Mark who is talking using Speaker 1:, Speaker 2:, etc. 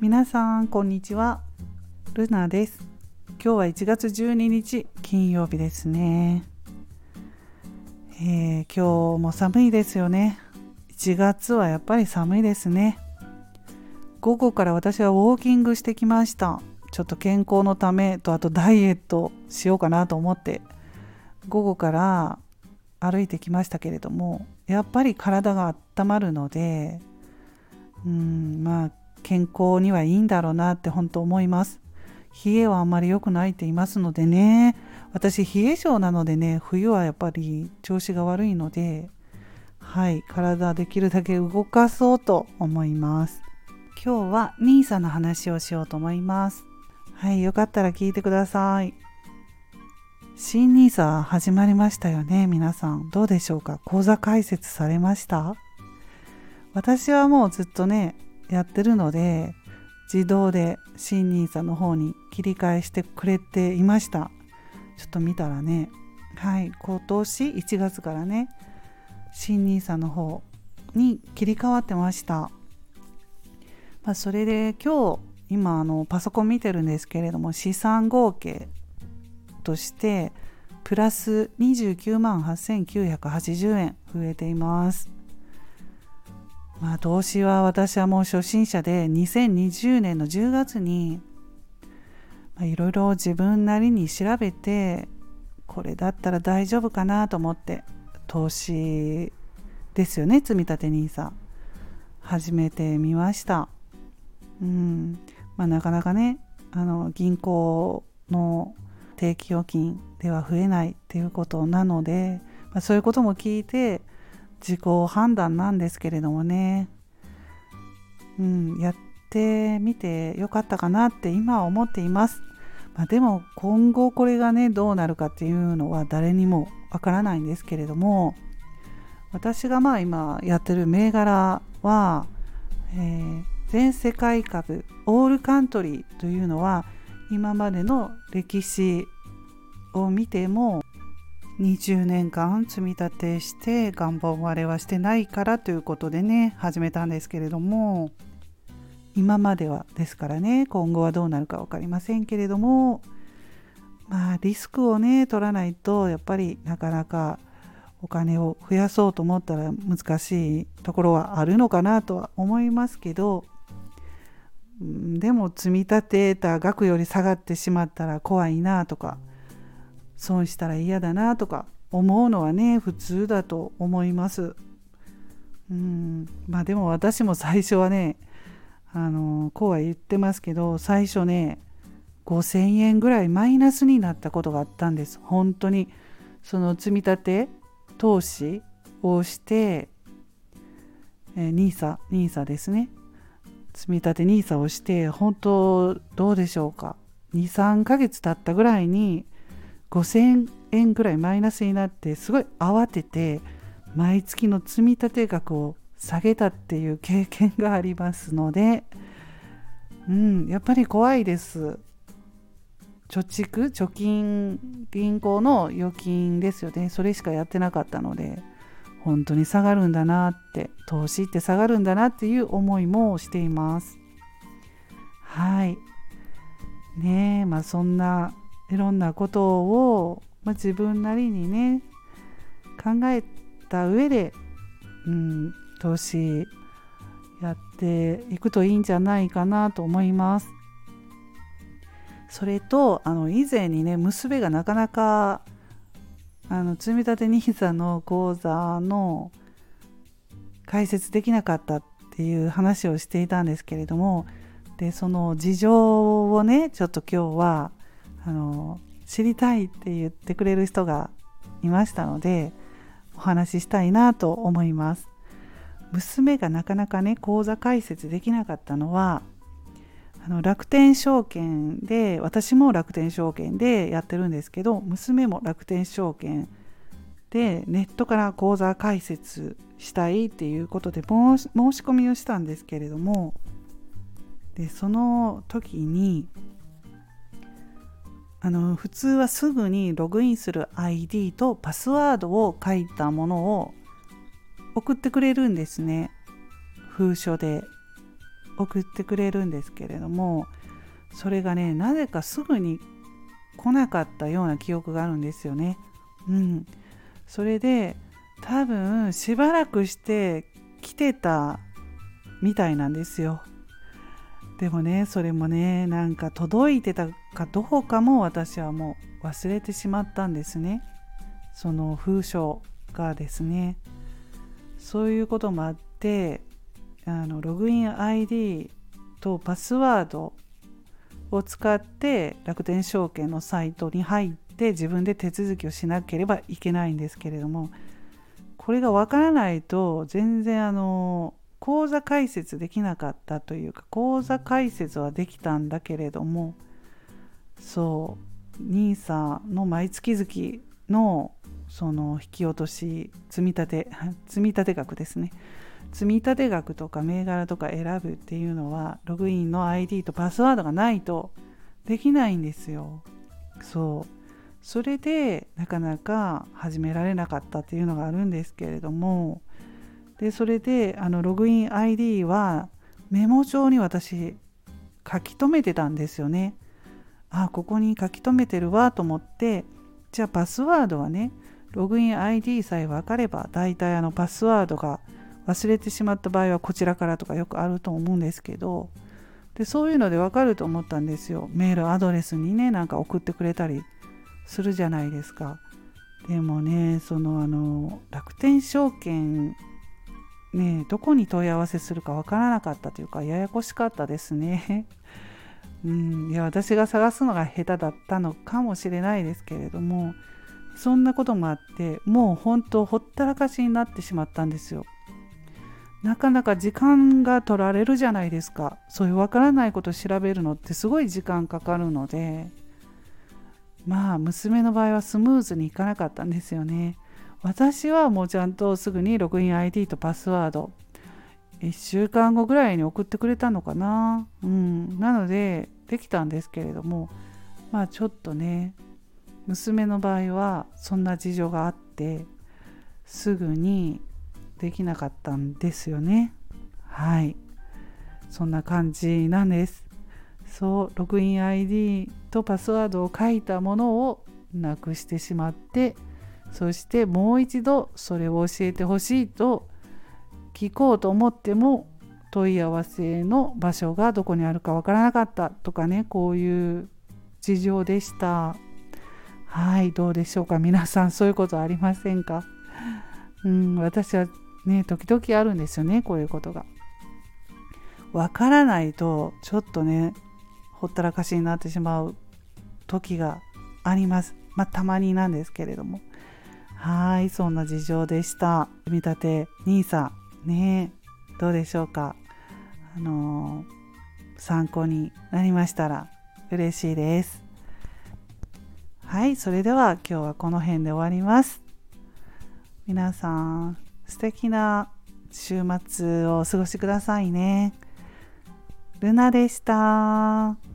Speaker 1: 皆さんこんにちは。ルナです。今日は1月12日金曜日ですね、えー、今日も寒いですよね。1月はやっぱり寒いですね。午後から私はウォーキングしてきました。ちょっと健康のためとあとダイエットしようかなと思って。午後から歩いてきましたけれどもやっぱり体が温まるのでうんまあ健康にはいいんだろうなって本当思います。冷えはあんまり良くないって言いますのでね。私冷え性なのでね冬はやっぱり調子が悪いのではい体できるだけ動かそうと思います。今日は NISA の話をしようと思います。はいよかったら聞いてください。新 NISA 始まりましたよね皆さん。どうでしょうか？講座開設されました？私はもうずっとねやってるので自動で新 NISA の方に切り替えしてくれていました。ちょっと見たらねはい今年1月からね新 NISA の方に切り替わってました、まあ、それで今日今あのパソコン見てるんですけれども資産合計としてプラス29万8980円増えています。まあ投資は私はもう初心者で2020年の10月にいろいろ自分なりに調べてこれだったら大丈夫かなと思って投資ですよね積立 NISA 始めてみました。うん。まあなかなかねあの銀行の定期預金では増えないっていうことなので、まあ、そういうことも聞いて自己判断なんですけれどもね、うん、やってみてよかったかなって今は思っています。まあ、でも今後これがねどうなるかっていうのは誰にもわからないんですけれども私がまあ今やってる銘柄は、えー、全世界株オールカントリーというのは今までの歴史を見ても20年間積み立てして頑張れはしてないからということでね始めたんですけれども。今まではですからね今後はどうなるか分かりませんけれども。まあリスクをね取らないとやっぱりなかなかお金を増やそうと思ったら難しいところはあるのかなとは思いますけど。でも積み立てた額より下がってしまったら怖いなとか損したら嫌だなとか思うのはね普通だと思います。うん。まあでも私も最初はねあのこうは言ってますけど最初ね5000円ぐらいマイナスになったことがあったんです。本当に。その積み立て投資をしてえ NISA, NISA ですね。積み立て NISA をして本当どうでしょうか。23ヶ月経ったぐらいに5000円ぐらいマイナスになってすごい慌てて毎月の積立額を下げたっていう経験がありますので、うん、やっぱり怖いです。貯蓄？貯金銀行の預金ですよね。それしかやってなかったので本当に下がるんだなって投資って下がるんだなっていう思いもしています。はい。ねえまあそんないろんなことを、まあ、自分なりにね考えた上で、うん、投資やっていくといいんじゃないかなと思います。それとあの以前にね娘がなかなかあの積立 NISA の口座の解説できなかったっていう話をしていたんですけれどもでその事情をねちょっと今日はあの知りたいって言ってくれる人がいましたのでお話ししたいなと思います。娘がなかなかね口座開設できなかったのはあの楽天証券で私も楽天証券でやってるんですけど娘も楽天証券でネットから口座開設したいっていうことで申し込みをしたんですけれどもでその時にあの普通はすぐにログインする ID とパスワードを書いたものを送ってくれるんですね封書で送ってくれるんですけれどもそれがねなぜかすぐに来なかったような記憶があるんですよね。うん、それで多分しばらくして来てたみたいなんですよ。でもねそれもねなんか届いてたかどうかも私はもう忘れてしまったんですね。その封書がですねそういうこともあってあのログイン ID とパスワードを使って楽天証券のサイトに入って自分で手続きをしなければいけないんですけれどもこれがわからないと全然あの口座開設できなかったというか口座開設はできたんだけれどもそう。NISA の毎月々のその引き落とし積み立て 積立額ですね。積み立て額とか銘柄とか選ぶっていうのはログインの ID とパスワードがないとできないんですよ。そう。それでなかなか始められなかったっていうのがあるんですけれどもでそれであのログイン ID はメモ帳に私書き留めてたんですよね。あここに書き留めてるわと思ってじゃあパスワードはねログイン ID さえ分かれば大体あのパスワードが忘れてしまった場合はこちらからとかよくあると思うんですけどでそういうので分かると思ったんですよ。メールアドレスにねなんか送ってくれたりするじゃないですか。でもねそのあの楽天証券ねどこに問い合わせするか分からなかったというかややこしかったですね。うんいや私が探すのが下手だったのかもしれないですけれどもそんなこともあってもう本当ほったらかしになってしまったんですよ。なかなか時間が取られるじゃないですか。そういうわからないこと調べるのってすごい時間かかるのでまあ娘の場合はスムーズにいかなかったんですよね。私はもうちゃんとすぐにログイン ID とパスワード1週間後ぐらいに送ってくれたのかな。うん。なのでできたんですけれどもまあちょっとね娘の場合はそんな事情があってすぐにできなかったんですよね。はい。そんな感じなんです。そうログイン ID とパスワードを書いたものをなくしてしまってそしてもう一度それを教えてほしいと聞こうと思っても問い合わせの場所がどこにあるかわからなかったとかねこういう事情でした。はいどうでしょうか。皆さんそういうことありませんか？うん私はね時々あるんですよねこういうことが。わからないとちょっとねほったらかしになってしまう時があります。まあたまになんですけれども。はいそんな事情でした。積み立て NISA ねどうでしょうか。あの、参考になりましたら嬉しいです。はいそれでは今日はこの辺で終わります。皆さん素敵な週末をお過ごしくださいね。ルナでした。